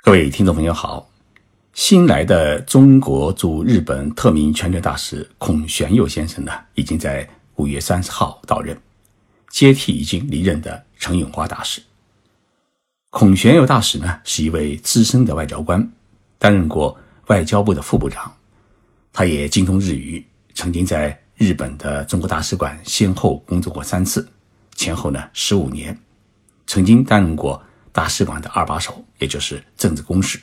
各位听众朋友好，新来的中国驻日本特命全权大使孔玄佑先生呢，已经在五月三十号到任，接替已经离任的陈永华大使。孔玄佑大使呢，是一位资深的外交官，担任过外交部的副部长，他也精通日语，曾经在日本的中国大使馆先后工作过三次，前后呢十五年，曾经担任过。大使馆的二把手，也就是政治公使，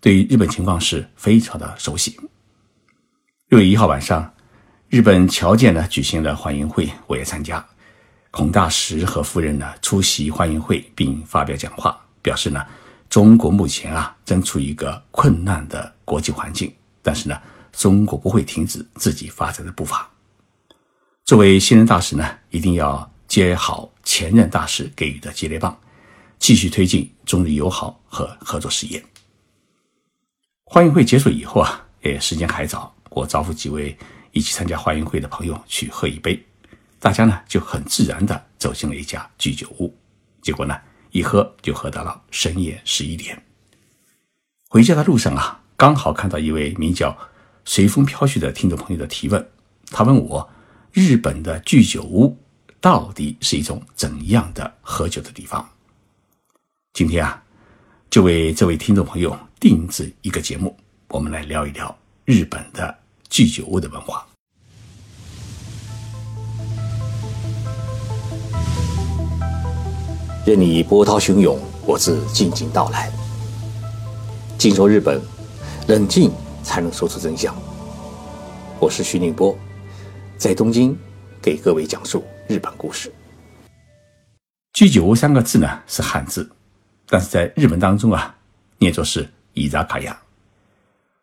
对于日本情况是非常的熟悉。六月一号晚上，日本侨建呢举行了欢迎会，我也参加。孔大使和夫人呢出席欢迎会，并发表讲话，表示呢中国目前啊正处于一个困难的国际环境，但是呢中国不会停止自己发展的步伐。作为新任大使呢，一定要接好前任大使给予的接力棒。继续推进中日友好和合作事业。欢迎会结束以后啊，也时间还早，我招呼几位一起参加欢迎会的朋友去喝一杯，大家呢就很自然的走进了一家居酒屋，结果呢一喝就喝到了深夜十一点。回家的路上啊，刚好看到一位名叫“随风飘絮”的听众朋友的提问，他问我日本的居酒屋到底是一种怎样的喝酒的地方？今天啊，就为这位听众朋友定制一个节目，我们来聊一聊日本的居酒屋的文化。任你波涛汹涌，我自静静到来。静说日本，冷静才能说出真相。我是徐宁波，在东京给各位讲述日本故事。居酒屋三个字呢，是汉字。但是在日本当中啊，念作是伊扎卡亚，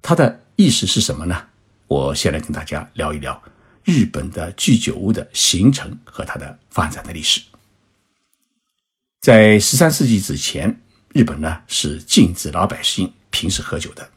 它的意思是什么呢？我先来跟大家聊一聊日本的居酒屋的形成和它的发展的历史。在十三世纪之前，日本呢是禁止老百姓平时喝酒的，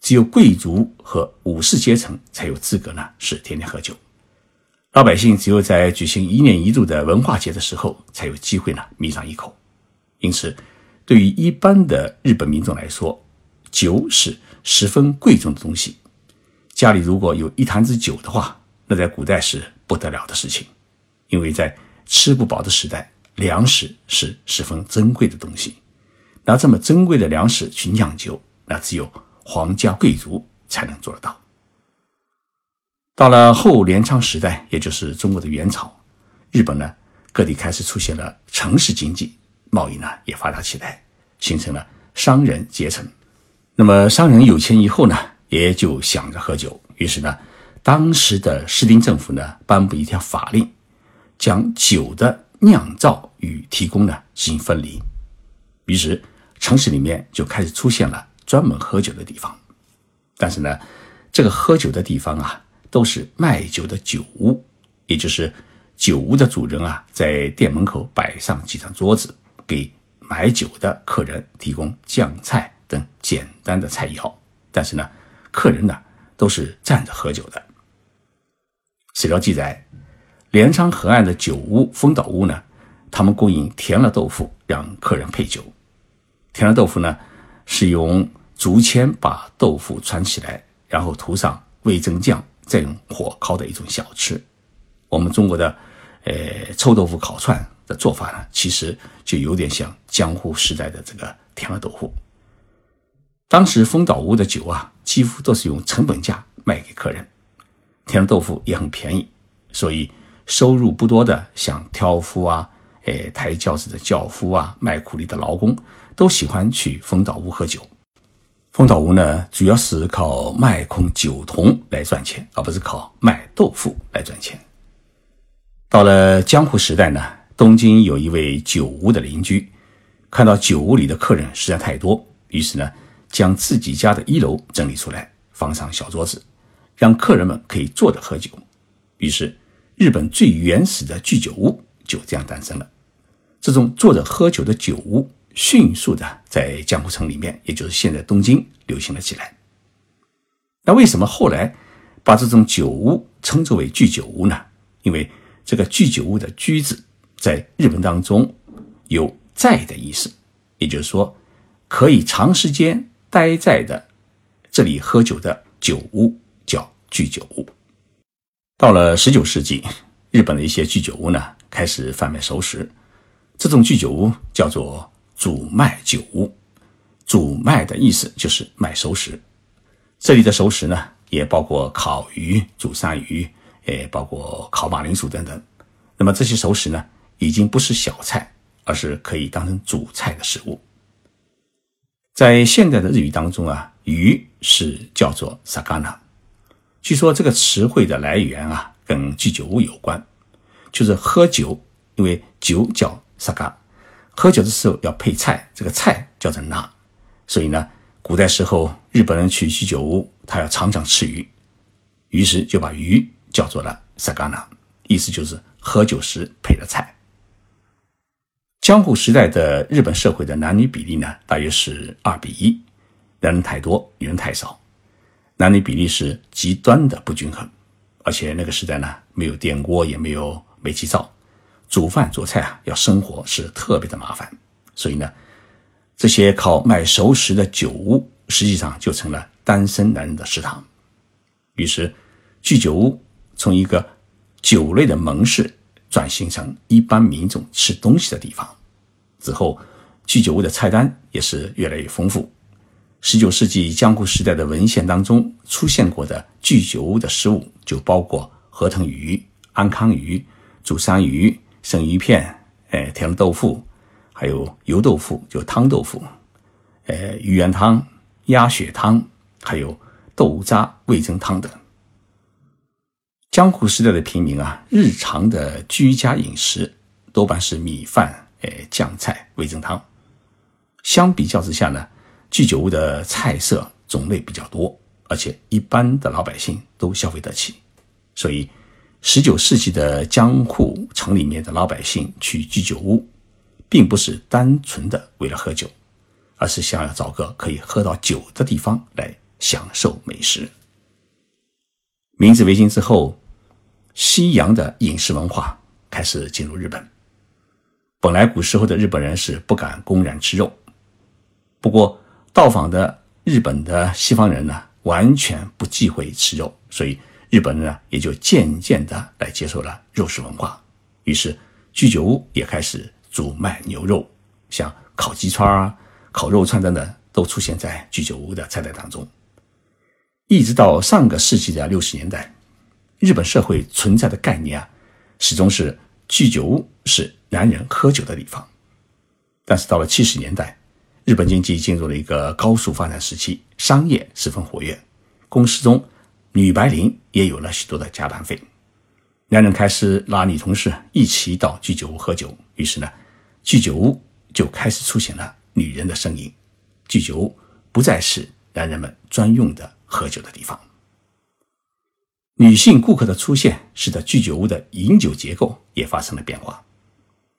只有贵族和武士阶层才有资格呢是天天喝酒，老百姓只有在举行一年一度的文化节的时候才有机会呢抿上一口，因此。对于一般的日本民众来说，酒是十分贵重的东西。家里如果有一坛子酒的话，那在古代是不得了的事情，因为在吃不饱的时代，粮食是十分珍贵的东西。拿这么珍贵的粮食去酿酒，那只有皇家贵族才能做得到。到了后镰仓时代，也就是中国的元朝，日本呢各地开始出现了城市经济。贸易呢也发达起来，形成了商人阶层。那么商人有钱以后呢，也就想着喝酒。于是呢，当时的室町政府呢颁布一条法令，将酒的酿造与提供呢进行分离。于是城市里面就开始出现了专门喝酒的地方。但是呢，这个喝酒的地方啊，都是卖酒的酒屋，也就是酒屋的主人啊，在店门口摆上几张桌子。给买酒的客人提供酱菜等简单的菜肴，但是呢，客人呢都是站着喝酒的。史料记载，镰仓河岸的酒屋丰岛屋呢，他们供应甜了豆腐让客人配酒。甜了豆腐呢，是用竹签把豆腐串起来，然后涂上味增酱，再用火烤的一种小吃。我们中国的，呃，臭豆腐烤串。的做法呢，其实就有点像江户时代的这个甜了豆腐。当时丰岛屋的酒啊，几乎都是用成本价卖给客人，甜了豆腐也很便宜，所以收入不多的，像挑夫啊、哎抬轿子的轿夫啊、卖苦力的劳工，都喜欢去丰岛屋喝酒。丰岛屋呢，主要是靠卖空酒桶来赚钱，而不是靠卖豆腐来赚钱。到了江户时代呢。东京有一位酒屋的邻居，看到酒屋里的客人实在太多，于是呢，将自己家的一楼整理出来，放上小桌子，让客人们可以坐着喝酒。于是，日本最原始的居酒屋就这样诞生了。这种坐着喝酒的酒屋，迅速的在江户城里面，也就是现在东京流行了起来。那为什么后来把这种酒屋称之为居酒屋呢？因为这个居酒屋的“居”字。在日本当中，有在的意思，也就是说，可以长时间待在的这里喝酒的酒屋叫居酒屋。到了十九世纪，日本的一些居酒屋呢开始贩卖熟食，这种居酒屋叫做主卖酒屋。主卖的意思就是卖熟食，这里的熟食呢也包括烤鱼、煮鳝鱼，诶包括烤马铃薯等等。那么这些熟食呢，已经不是小菜，而是可以当成主菜的食物。在现代的日语当中啊，鱼是叫做 “sagana”。据说这个词汇的来源啊，跟居酒屋有关，就是喝酒，因为酒叫 “saga”，喝酒的时候要配菜，这个菜叫做 “na”。所以呢，古代时候日本人去居酒屋，他要常常吃鱼，于是就把鱼叫做了 “sagana”，意思就是喝酒时配的菜。江户时代的日本社会的男女比例呢，大约是二比一，男人太多，女人太少，男女比例是极端的不均衡。而且那个时代呢，没有电锅，也没有煤气灶，煮饭做菜啊，要生火是特别的麻烦，所以呢。这些靠卖熟食的酒屋，实际上就成了单身男人的食堂。于是，居酒屋从一个酒类的门市转型成一般民众吃东西的地方。之后，居酒屋的菜单也是越来越丰富。十九世纪江户时代的文献当中出现过的居酒屋的食物，就包括河豚鱼、安康鱼、煮山鱼、生鱼片、哎甜豆腐。还有油豆腐，就汤豆腐，呃，鱼圆汤、鸭血汤，还有豆渣味增汤等。江户时代的平民啊，日常的居家饮食多半是米饭、哎酱菜、味增汤。相比较之下呢，居酒屋的菜色种类比较多，而且一般的老百姓都消费得起。所以，十九世纪的江户城里面的老百姓去居酒屋。并不是单纯的为了喝酒，而是想要找个可以喝到酒的地方来享受美食。明治维新之后，西洋的饮食文化开始进入日本。本来古时候的日本人是不敢公然吃肉，不过到访的日本的西方人呢，完全不忌讳吃肉，所以日本人呢也就渐渐的来接受了肉食文化。于是居酒屋也开始。主卖牛肉，像烤鸡串啊、烤肉串等等，都出现在居酒屋的菜单当中。一直到上个世纪的六十年代，日本社会存在的概念啊，始终是居酒屋是男人喝酒的地方。但是到了七十年代，日本经济进入了一个高速发展时期，商业十分活跃，公司中女白领也有了许多的加班费。男人开始拉女同事一起到居酒屋喝酒，于是呢，居酒屋就开始出现了女人的身影。居酒屋不再是男人们专用的喝酒的地方。女性顾客的出现，使得居酒屋的饮酒结构也发生了变化。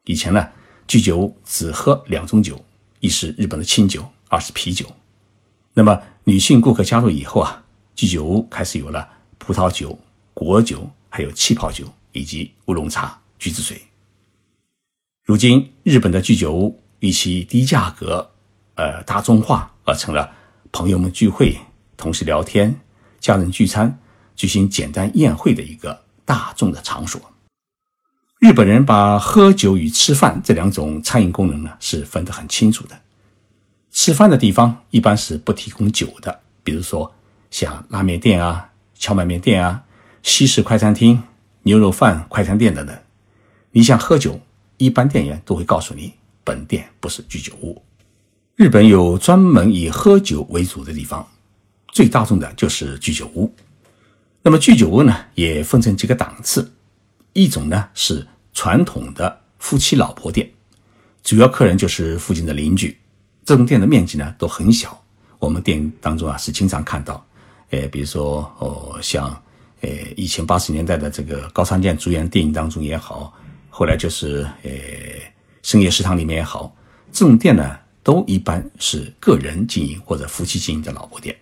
以前呢，居酒屋只喝两种酒，一是日本的清酒，二是啤酒。那么女性顾客加入以后啊，居酒屋开始有了葡萄酒、果酒。还有气泡酒以及乌龙茶、橘子水。如今，日本的居酒屋以其低价格、呃大众化而成了朋友们聚会、同事聊天、家人聚餐、举行简单宴会的一个大众的场所。日本人把喝酒与吃饭这两种餐饮功能呢是分得很清楚的。吃饭的地方一般是不提供酒的，比如说像拉面店啊、荞麦面店啊。西式快餐厅、牛肉饭快餐店等等，你想喝酒，一般店员都会告诉你，本店不是居酒屋。日本有专门以喝酒为主的地方，最大众的就是居酒屋。那么居酒屋呢，也分成几个档次，一种呢是传统的夫妻老婆店，主要客人就是附近的邻居，这种店的面积呢都很小。我们店当中啊是经常看到，呃，比如说哦像。呃，以前八十年代的这个高仓健主演电影当中也好，后来就是呃深夜食堂里面也好，这种店呢，都一般是个人经营或者夫妻经营的老婆店。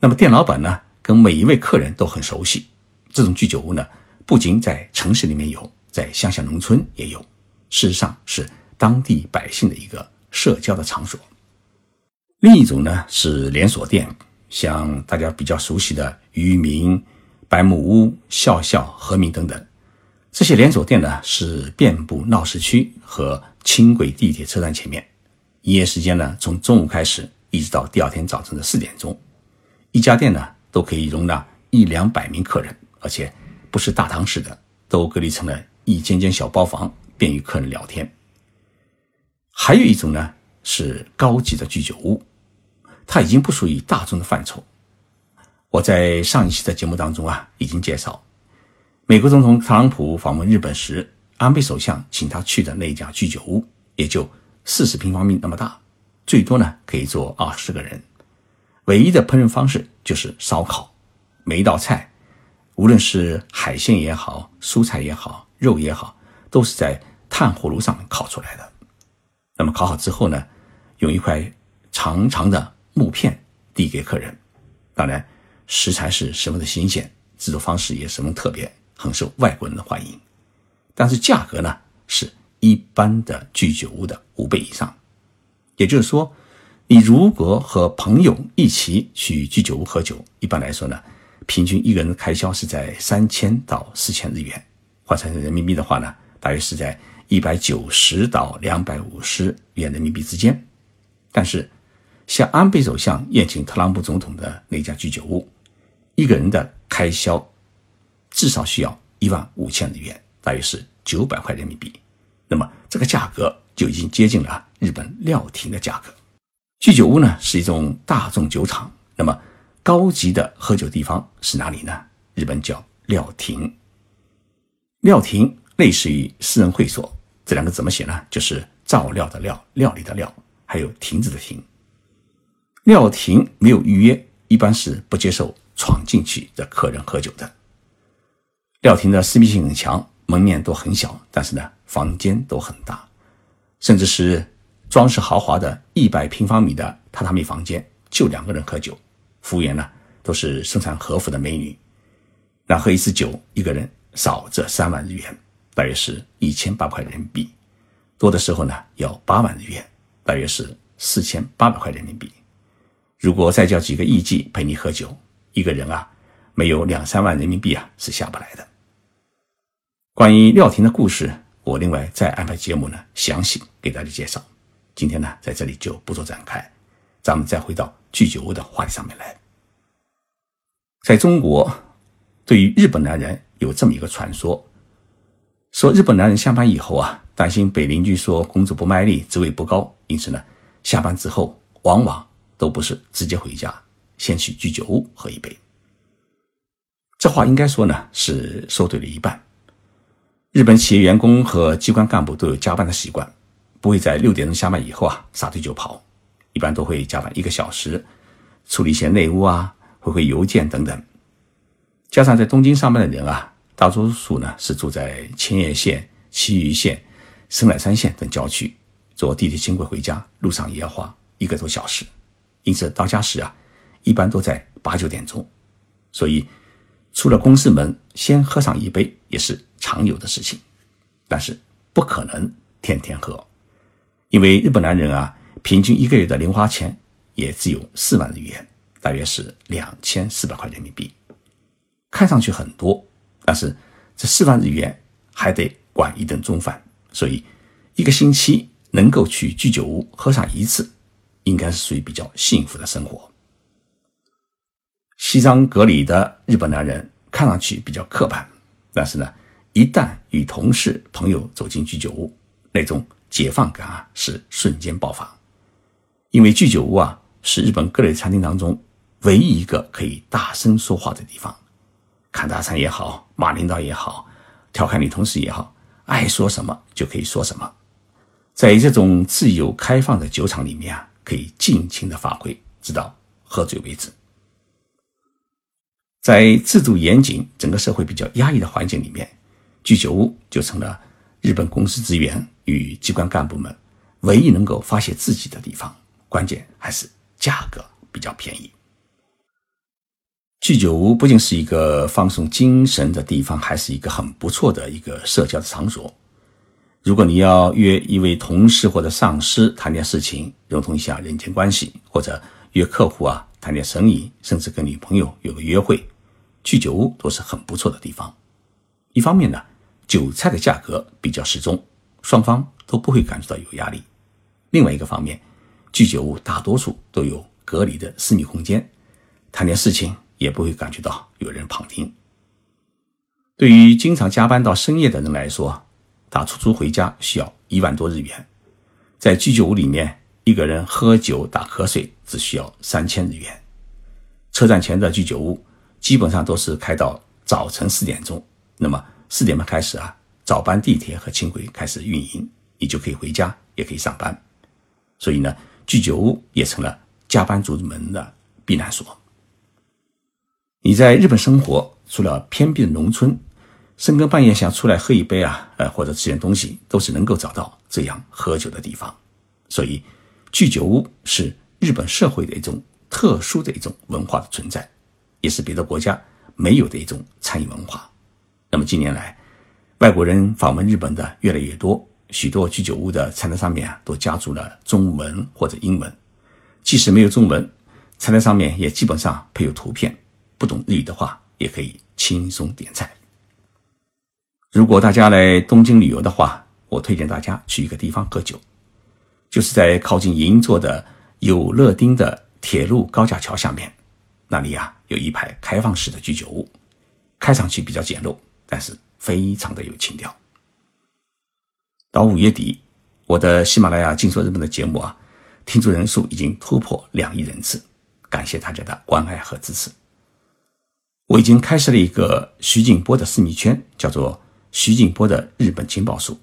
那么店老板呢，跟每一位客人都很熟悉。这种居酒屋呢，不仅在城市里面有，在乡下农村也有，事实上是当地百姓的一个社交的场所。另一种呢是连锁店，像大家比较熟悉的渔民、白木屋、笑笑、和鸣等等。这些连锁店呢是遍布闹市区和轻轨地铁车站前面，营业时间呢从中午开始，一直到第二天早晨的四点钟。一家店呢都可以容纳一两百名客人，而且不是大堂式的，都隔离成了一间间小包房，便于客人聊天。还有一种呢是高级的居酒屋。它已经不属于大众的范畴。我在上一期的节目当中啊，已经介绍，美国总统特朗普访问日本时，安倍首相请他去的那家居酒屋，也就四十平方米那么大，最多呢可以坐二十个人。唯一的烹饪方式就是烧烤，每一道菜，无论是海鲜也好，蔬菜也好，肉也好，都是在炭火炉上烤出来的。那么烤好之后呢，用一块长长的。木片递给客人，当然食材是十分的新鲜，制作方式也十分特别，很受外国人的欢迎。但是价格呢，是一般的居酒屋的五倍以上。也就是说，你如果和朋友一起去居酒屋喝酒，一般来说呢，平均一个人的开销是在三千到四千日元，换算成人民币的话呢，大约是在一百九十到两百五十元人民币之间。但是，像安倍首相宴请特朗普总统的那家居酒屋，一个人的开销至少需要一万五千日元，大约是九百块人民币。那么这个价格就已经接近了日本料亭的价格。居酒屋呢是一种大众酒厂，那么高级的喝酒地方是哪里呢？日本叫料亭。料亭类似于私人会所，这两个怎么写呢？就是照料的料，料理的料，还有亭子的亭。料亭没有预约，一般是不接受闯进去的客人喝酒的。料亭的私密性很强，门面都很小，但是呢，房间都很大，甚至是装饰豪华的一百平方米的榻榻米房间，就两个人喝酒，服务员呢都是身穿和服的美女。那喝一次酒，一个人少则三万日元，大约是一千八百块人民币；多的时候呢，要八万日元，大约是四千八百块人民币。如果再叫几个艺妓陪你喝酒，一个人啊，没有两三万人民币啊是下不来的。关于廖婷的故事，我另外再安排节目呢，详细给大家介绍。今天呢，在这里就不做展开，咱们再回到居酒屋的话题上面来。在中国，对于日本男人有这么一个传说，说日本男人下班以后啊，担心被邻居说工作不卖力、职位不高，因此呢，下班之后往往。都不是直接回家，先去居酒屋喝一杯。这话应该说呢是说对了一半。日本企业员工和机关干部都有加班的习惯，不会在六点钟下班以后啊撒腿就跑，一般都会加班一个小时，处理一些内务啊、回回邮件等等。加上在东京上班的人啊，大多数呢是住在千叶县、埼玉县、神奈川县等郊区，坐地铁轻轨回家，路上也要花一个多小时。因此到家时啊，一般都在八九点钟，所以出了公司门先喝上一杯也是常有的事情，但是不可能天天喝，因为日本男人啊，平均一个月的零花钱也只有四万日元，大约是两千四百块人民币，看上去很多，但是这四万日元还得管一顿中饭，所以一个星期能够去居酒屋喝上一次。应该是属于比较幸福的生活。西装革履的日本男人看上去比较刻板，但是呢，一旦与同事朋友走进居酒屋，那种解放感啊是瞬间爆发。因为居酒屋啊是日本各类餐厅当中唯一一个可以大声说话的地方，看大餐也好，骂领导也好，调侃女同事也好，爱说什么就可以说什么。在这种自由开放的酒场里面啊。可以尽情的发挥，直到喝醉为止。在制度严谨、整个社会比较压抑的环境里面，居酒屋就成了日本公司职员与机关干部们唯一能够发泄自己的地方。关键还是价格比较便宜。居酒屋不仅是一个放松精神的地方，还是一个很不错的一个社交的场所。如果你要约一位同事或者上司谈点事情，融通一下人间关系，或者约客户啊谈点生意，甚至跟女朋友有个约会，居酒屋都是很不错的地方。一方面呢，酒菜的价格比较适中，双方都不会感觉到有压力；另外一个方面，居酒屋大多数都有隔离的私密空间，谈点事情也不会感觉到有人旁听。对于经常加班到深夜的人来说，打出租回家需要一万多日元，在居酒屋里面一个人喝酒打瞌睡只需要三千日元。车站前的居酒屋基本上都是开到早晨四点钟，那么四点半开始啊，早班地铁和轻轨开始运营，你就可以回家，也可以上班。所以呢，居酒屋也成了加班族们的避难所。你在日本生活，除了偏僻的农村。深更半夜想出来喝一杯啊，呃，或者吃点东西，都是能够找到这样喝酒的地方。所以，居酒屋是日本社会的一种特殊的一种文化的存在，也是别的国家没有的一种餐饮文化。那么近年来，外国人访问日本的越来越多，许多居酒屋的菜单上面啊都加注了中文或者英文，即使没有中文，菜单上面也基本上配有图片。不懂日语的话，也可以轻松点菜。如果大家来东京旅游的话，我推荐大家去一个地方喝酒，就是在靠近银座的有乐町的铁路高架桥下面，那里啊有一排开放式的居酒屋，看上去比较简陋，但是非常的有情调。到五月底，我的喜马拉雅《静说日本》的节目啊，听众人数已经突破两亿人次，感谢大家的关爱和支持。我已经开设了一个徐静波的私密圈，叫做。徐静波的日本情报书，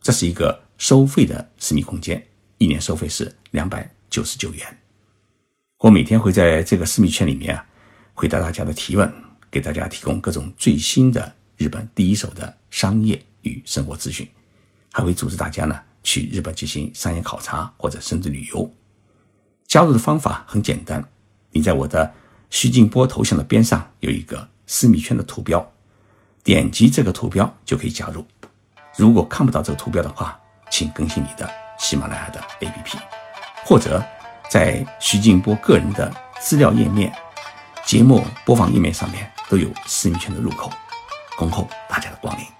这是一个收费的私密空间，一年收费是两百九十九元。我每天会在这个私密圈里面啊，回答大家的提问，给大家提供各种最新的日本第一手的商业与生活资讯，还会组织大家呢去日本进行商业考察或者甚至旅游。加入的方法很简单，你在我的徐静波头像的边上有一个私密圈的图标。点击这个图标就可以加入。如果看不到这个图标的话，请更新你的喜马拉雅的 APP，或者在徐静波个人的资料页面、节目播放页面上面都有私密圈的入口，恭候大家的光临。